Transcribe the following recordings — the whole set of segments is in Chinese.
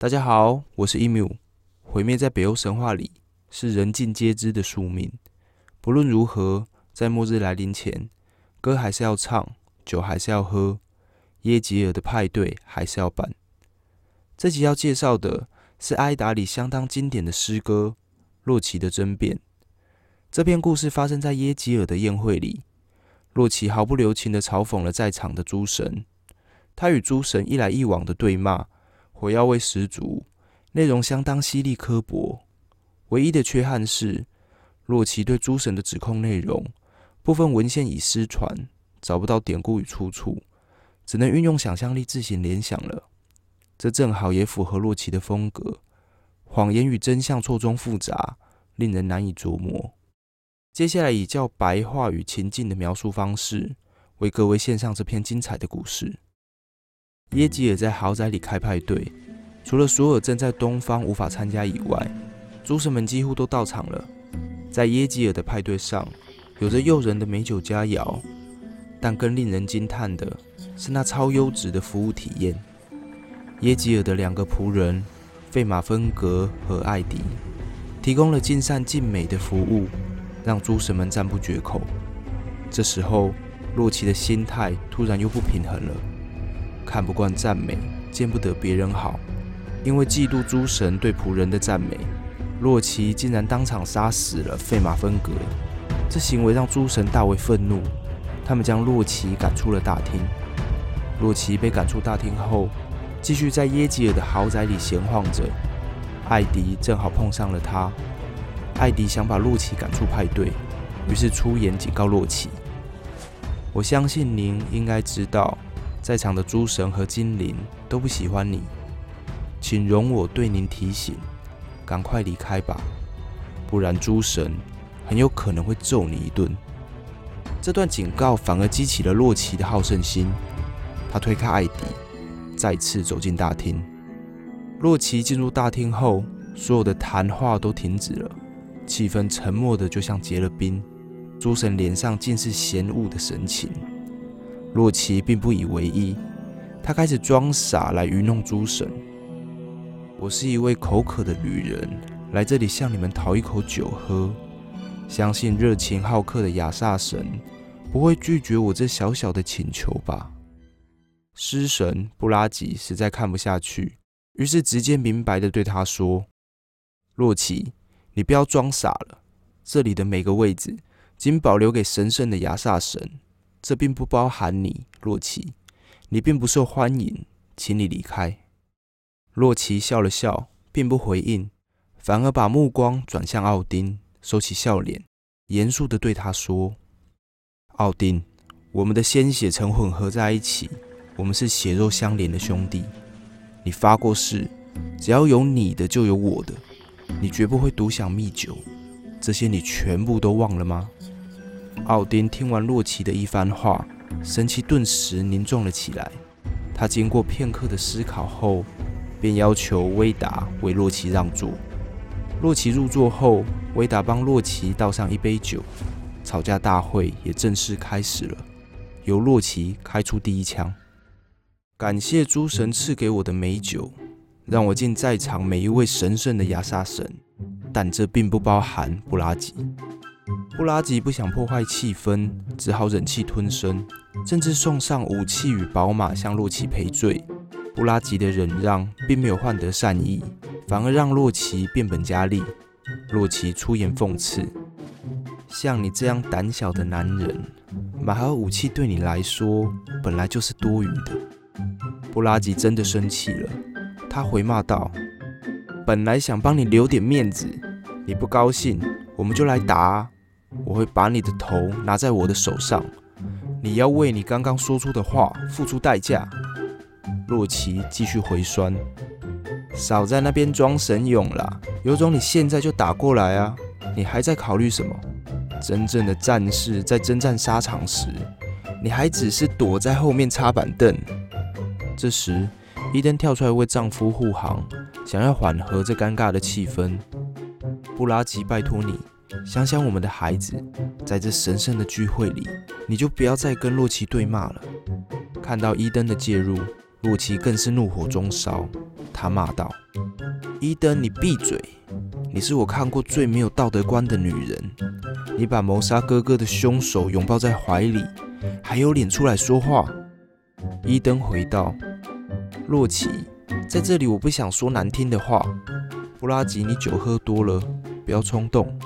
大家好，我是伊缪。毁灭在北欧神话里是人尽皆知的宿命。不论如何，在末日来临前，歌还是要唱，酒还是要喝，耶吉尔的派对还是要办。这集要介绍的是《埃达》里相当经典的诗歌《洛奇的争辩》。这篇故事发生在耶吉尔的宴会里，洛奇毫不留情地嘲讽了在场的诸神，他与诸神一来一往的对骂。火药味十足，内容相当犀利刻薄。唯一的缺憾是，洛奇对诸神的指控内容部分文献已失传，找不到典故与出处，只能运用想象力自行联想了。这正好也符合洛奇的风格，谎言与真相错综复杂，令人难以琢磨。接下来以较白话与情境的描述方式，为各位献上这篇精彩的故事。耶吉尔在豪宅里开派对，除了索尔正在东方无法参加以外，诸神们几乎都到场了。在耶吉尔的派对上，有着诱人的美酒佳肴，但更令人惊叹的是那超优质的服务体验。耶吉尔的两个仆人费马芬格和艾迪提供了尽善尽美的服务，让诸神们赞不绝口。这时候，洛奇的心态突然又不平衡了。看不惯赞美，见不得别人好，因为嫉妒诸神对仆人的赞美，洛奇竟然当场杀死了费马芬格。这行为让诸神大为愤怒，他们将洛奇赶出了大厅。洛奇被赶出大厅后，继续在耶吉尔的豪宅里闲晃着。艾迪正好碰上了他，艾迪想把洛奇赶出派对，于是出言警告洛奇：“我相信您应该知道。”在场的诸神和精灵都不喜欢你，请容我对您提醒，赶快离开吧，不然诸神很有可能会揍你一顿。这段警告反而激起了洛奇的好胜心，他推开艾迪，再次走进大厅。洛奇进入大厅后，所有的谈话都停止了，气氛沉默的就像结了冰，诸神脸上尽是嫌恶的神情。洛奇并不以为意，他开始装傻来愚弄诸神。我是一位口渴的旅人，来这里向你们讨一口酒喝。相信热情好客的亚萨神不会拒绝我这小小的请求吧？狮神布拉吉实在看不下去，于是直接明白的对他说：“洛奇，你不要装傻了，这里的每个位置仅保留给神圣的亚萨神。”这并不包含你，洛奇。你并不受欢迎，请你离开。洛奇笑了笑，并不回应，反而把目光转向奥丁，收起笑脸，严肃地对他说：“奥丁，我们的鲜血曾混合在一起，我们是血肉相连的兄弟。你发过誓，只要有你的，就有我的。你绝不会独享蜜酒，这些你全部都忘了吗？”奥丁听完洛奇的一番话，神气顿时凝重了起来。他经过片刻的思考后，便要求威达为洛奇让座。洛奇入座后，威达帮洛奇倒上一杯酒，吵架大会也正式开始了。由洛奇开出第一枪。感谢诸神赐给我的美酒，让我敬在场每一位神圣的亚萨神，但这并不包含布拉吉。布拉吉不想破坏气氛，只好忍气吞声，甚至送上武器与宝马向洛奇赔罪。布拉吉的忍让并没有换得善意，反而让洛奇变本加厉。洛奇出言讽刺：“像你这样胆小的男人，买好武器对你来说本来就是多余的。”布拉吉真的生气了，他回骂道：“本来想帮你留点面子，你不高兴，我们就来打。”我会把你的头拿在我的手上，你要为你刚刚说出的话付出代价。洛奇继续回酸，少在那边装神勇了，有种你现在就打过来啊！你还在考虑什么？真正的战士在征战沙场时，你还只是躲在后面插板凳。这时，伊登跳出来为丈夫护航，想要缓和这尴尬的气氛。布拉吉，拜托你。想想我们的孩子，在这神圣的聚会里，你就不要再跟洛奇对骂了。看到伊登的介入，洛奇更是怒火中烧，他骂道：“伊登，你闭嘴！你是我看过最没有道德观的女人。你把谋杀哥哥的凶手拥抱在怀里，还有脸出来说话？”伊登回道：“洛奇，在这里我不想说难听的话。布拉吉，你酒喝多了，不要冲动。”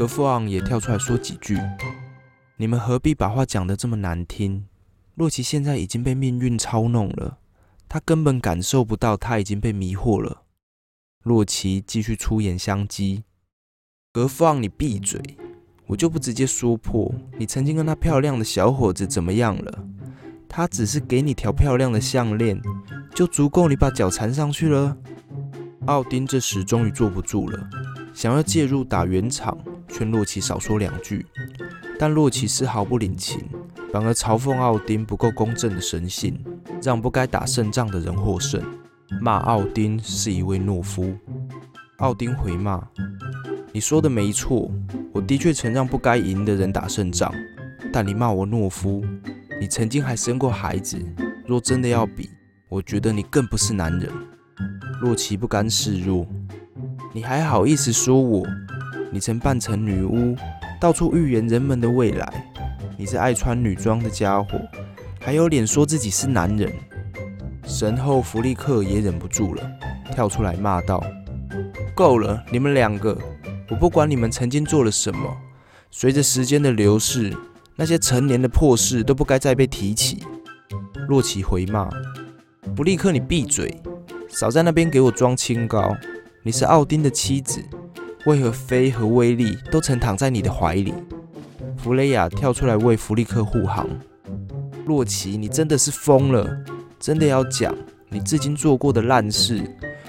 格夫昂也跳出来说几句：“你们何必把话讲得这么难听？洛奇现在已经被命运操弄了。”他根本感受不到，他已经被迷惑了。洛奇继续出言相讥：“格夫昂，你闭嘴！我就不直接说破，你曾经跟那漂亮的小伙子怎么样了？他只是给你条漂亮的项链，就足够你把脚缠上去了。”奥丁这时终于坐不住了，想要介入打圆场，劝洛奇少说两句，但洛奇丝毫不领情，反而嘲讽奥丁不够公正的神性。让不该打胜仗的人获胜，骂奥丁是一位懦夫。奥丁回骂：“你说的没错，我的确曾让不该赢的人打胜仗。但你骂我懦夫，你曾经还生过孩子。若真的要比，我觉得你更不是男人。”洛奇不甘示弱：“你还好意思说我？你曾扮成女巫，到处预言人们的未来。你是爱穿女装的家伙。”还有脸说自己是男人？神后弗利克也忍不住了，跳出来骂道：“够了，你们两个！我不管你们曾经做了什么，随着时间的流逝，那些陈年的破事都不该再被提起。”洛奇回骂：“弗利克，你闭嘴！少在那边给我装清高！你是奥丁的妻子，为何飞和威利都曾躺在你的怀里？”弗雷亚跳出来为弗利克护航。洛奇，你真的是疯了！真的要讲你至今做过的烂事，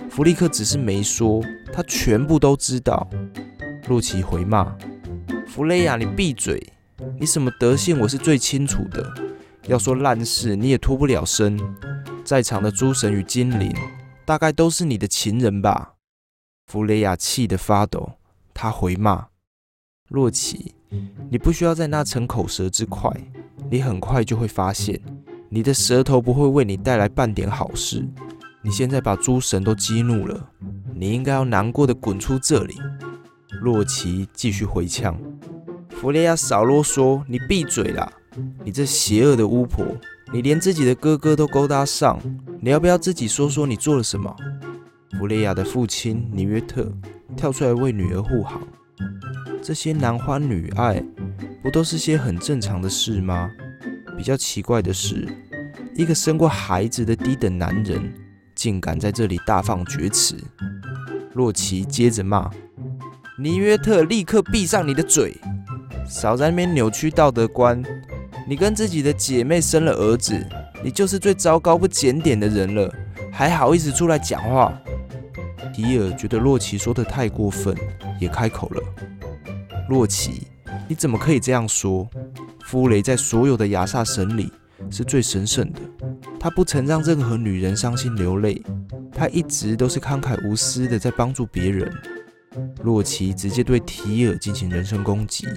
弗利克只是没说，他全部都知道。洛奇回骂：“弗雷亚，你闭嘴！你什么德性，我是最清楚的。要说烂事，你也脱不了身。在场的诸神与精灵，大概都是你的情人吧？”弗雷亚气得发抖，他回骂：“洛奇，你不需要在那逞口舌之快。”你很快就会发现，你的舌头不会为你带来半点好事。你现在把诸神都激怒了，你应该要难过的滚出这里。洛奇继续回呛：“弗雷亚，少啰嗦，你闭嘴啦！你这邪恶的巫婆，你连自己的哥哥都勾搭上，你要不要自己说说你做了什么？”弗雷亚的父亲尼约特跳出来为女儿护航：“这些男欢女爱，不都是些很正常的事吗？”比较奇怪的是，一个生过孩子的低等男人，竟敢在这里大放厥词。洛奇接着骂：“尼约特，立刻闭上你的嘴，少在那边扭曲道德观。你跟自己的姐妹生了儿子，你就是最糟糕不检点的人了，还好意思出来讲话？”迪尔觉得洛奇说的太过分，也开口了：“洛奇，你怎么可以这样说？”夫雷在所有的雅萨神里是最神圣的，他不曾让任何女人伤心流泪，他一直都是慷慨无私的在帮助别人。洛奇直接对提尔进行人身攻击，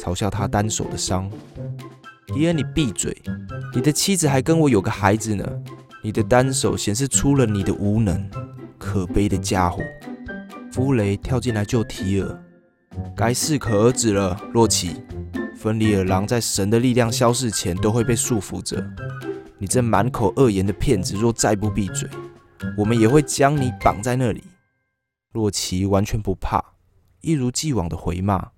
嘲笑他单手的伤。提尔，你闭嘴！你的妻子还跟我有个孩子呢，你的单手显示出了你的无能，可悲的家伙！夫雷跳进来救提尔，该适可而止了，洛奇。芬里尔狼在神的力量消逝前都会被束缚着。你这满口恶言的骗子，若再不闭嘴，我们也会将你绑在那里。洛奇完全不怕，一如既往的回骂：“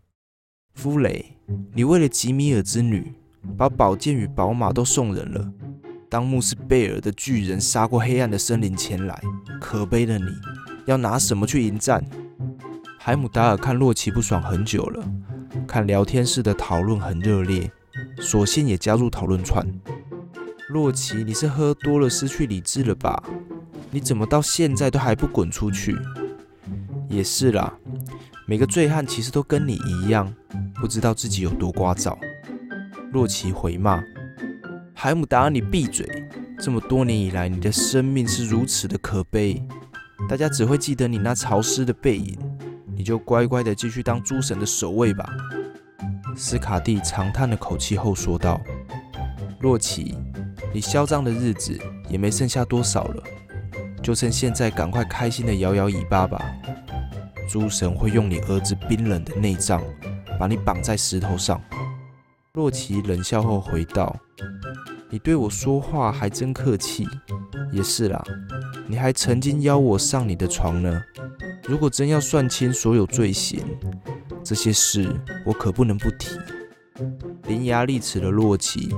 夫雷，你为了吉米尔之女，把宝剑与宝马都送人了。当穆斯贝尔的巨人杀过黑暗的森林前来，可悲的你，要拿什么去迎战？”海姆达尔看洛奇不爽很久了。看聊天室的讨论很热烈，索性也加入讨论串。洛奇，你是喝多了失去理智了吧？你怎么到现在都还不滚出去？也是啦，每个醉汉其实都跟你一样，不知道自己有多聒噪。洛奇回骂：“海姆达尔，你闭嘴！这么多年以来，你的生命是如此的可悲，大家只会记得你那潮湿的背影。你就乖乖的继续当诸神的守卫吧。”斯卡蒂长叹了口气后说道：“洛奇，你嚣张的日子也没剩下多少了。就趁现在赶快开心的摇摇尾巴吧。诸神会用你儿子冰冷的内脏把你绑在石头上。洛奇冷笑后回道：“你对我说话还真客气。也是啦，你还曾经邀我上你的床呢。如果真要算清所有罪行，这些事我可不能不提。”伶牙俐齿的洛奇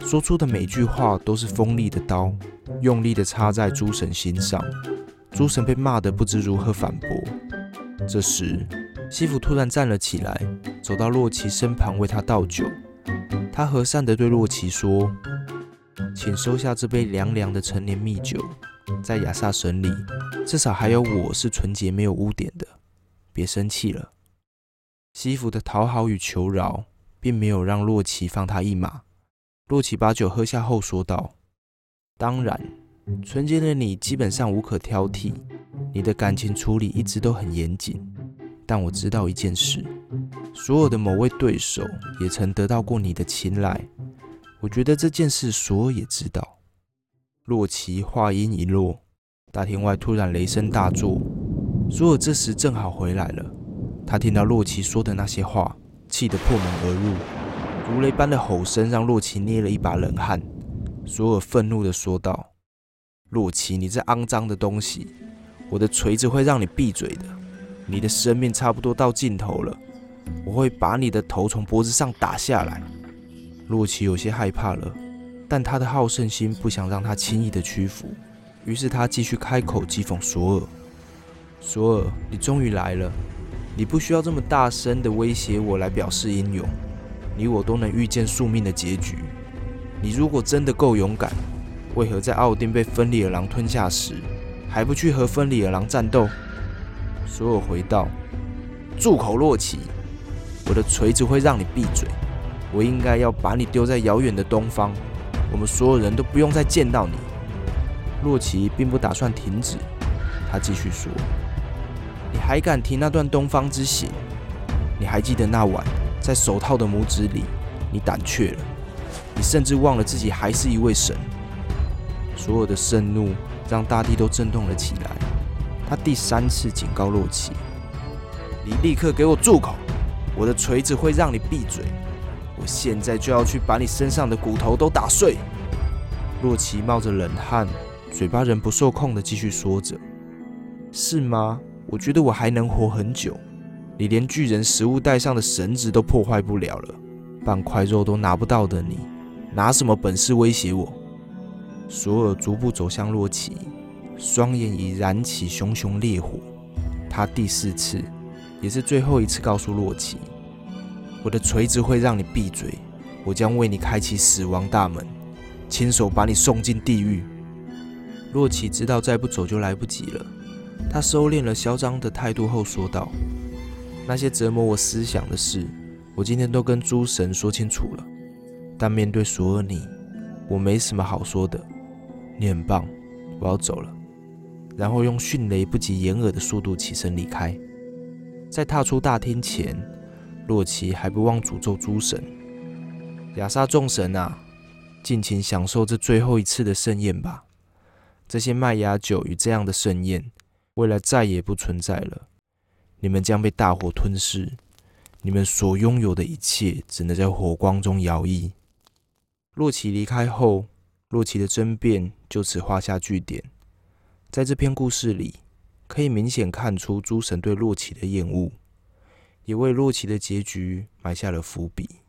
说出的每句话都是锋利的刀，用力的插在诸神心上。诸神被骂得不知如何反驳。这时，西弗突然站了起来，走到洛奇身旁为他倒酒。他和善地对洛奇说：“请收下这杯凉凉的陈年蜜酒，在亚萨神里，至少还有我是纯洁没有污点的。别生气了。”西弗的讨好与求饶。并没有让洛奇放他一马。洛奇把酒喝下后说道：“当然，纯洁的你基本上无可挑剔，你的感情处理一直都很严谨。但我知道一件事，所有的某位对手也曾得到过你的青睐。我觉得这件事索尔也知道。”洛奇话音一落，大厅外突然雷声大作。索尔这时正好回来了，他听到洛奇说的那些话。气得破门而入，如雷般的吼声让洛奇捏了一把冷汗。索尔愤怒地说道：“洛奇，你这肮脏的东西！我的锤子会让你闭嘴的。你的生命差不多到尽头了，我会把你的头从脖子上打下来。”洛奇有些害怕了，但他的好胜心不想让他轻易的屈服，于是他继续开口讥讽索尔：“索尔，你终于来了。”你不需要这么大声的威胁我来表示英勇，你我都能预见宿命的结局。你如果真的够勇敢，为何在奥丁被芬里尔狼吞下时，还不去和芬里尔狼战斗？索尔回道：“住口，洛奇！我的锤子会让你闭嘴。我应该要把你丢在遥远的东方，我们所有人都不用再见到你。”洛奇并不打算停止，他继续说。你还敢提那段东方之行？你还记得那晚在手套的拇指里，你胆怯了，你甚至忘了自己还是一位神。所有的盛怒让大地都震动了起来。他第三次警告洛奇：“你立刻给我住口！我的锤子会让你闭嘴。我现在就要去把你身上的骨头都打碎。”洛奇冒着冷汗，嘴巴仍不受控地继续说着：“是吗？”我觉得我还能活很久。你连巨人食物袋上的绳子都破坏不了了，半块肉都拿不到的你，拿什么本事威胁我？索尔逐步走向洛奇，双眼已燃起熊熊烈火。他第四次，也是最后一次告诉洛奇：“我的锤子会让你闭嘴，我将为你开启死亡大门，亲手把你送进地狱。”洛奇知道再不走就来不及了。他收敛了嚣张的态度后说道：“那些折磨我思想的事，我今天都跟诸神说清楚了。但面对索尔你，我没什么好说的。你很棒，我要走了。”然后用迅雷不及掩耳的速度起身离开。在踏出大厅前，洛奇还不忘诅咒诸神：“亚萨众神啊，尽情享受这最后一次的盛宴吧！这些麦芽酒与这样的盛宴。”未来再也不存在了，你们将被大火吞噬，你们所拥有的一切只能在火光中摇曳。洛奇离开后，洛奇的争辩就此画下句点。在这篇故事里，可以明显看出诸神对洛奇的厌恶，也为洛奇的结局埋下了伏笔。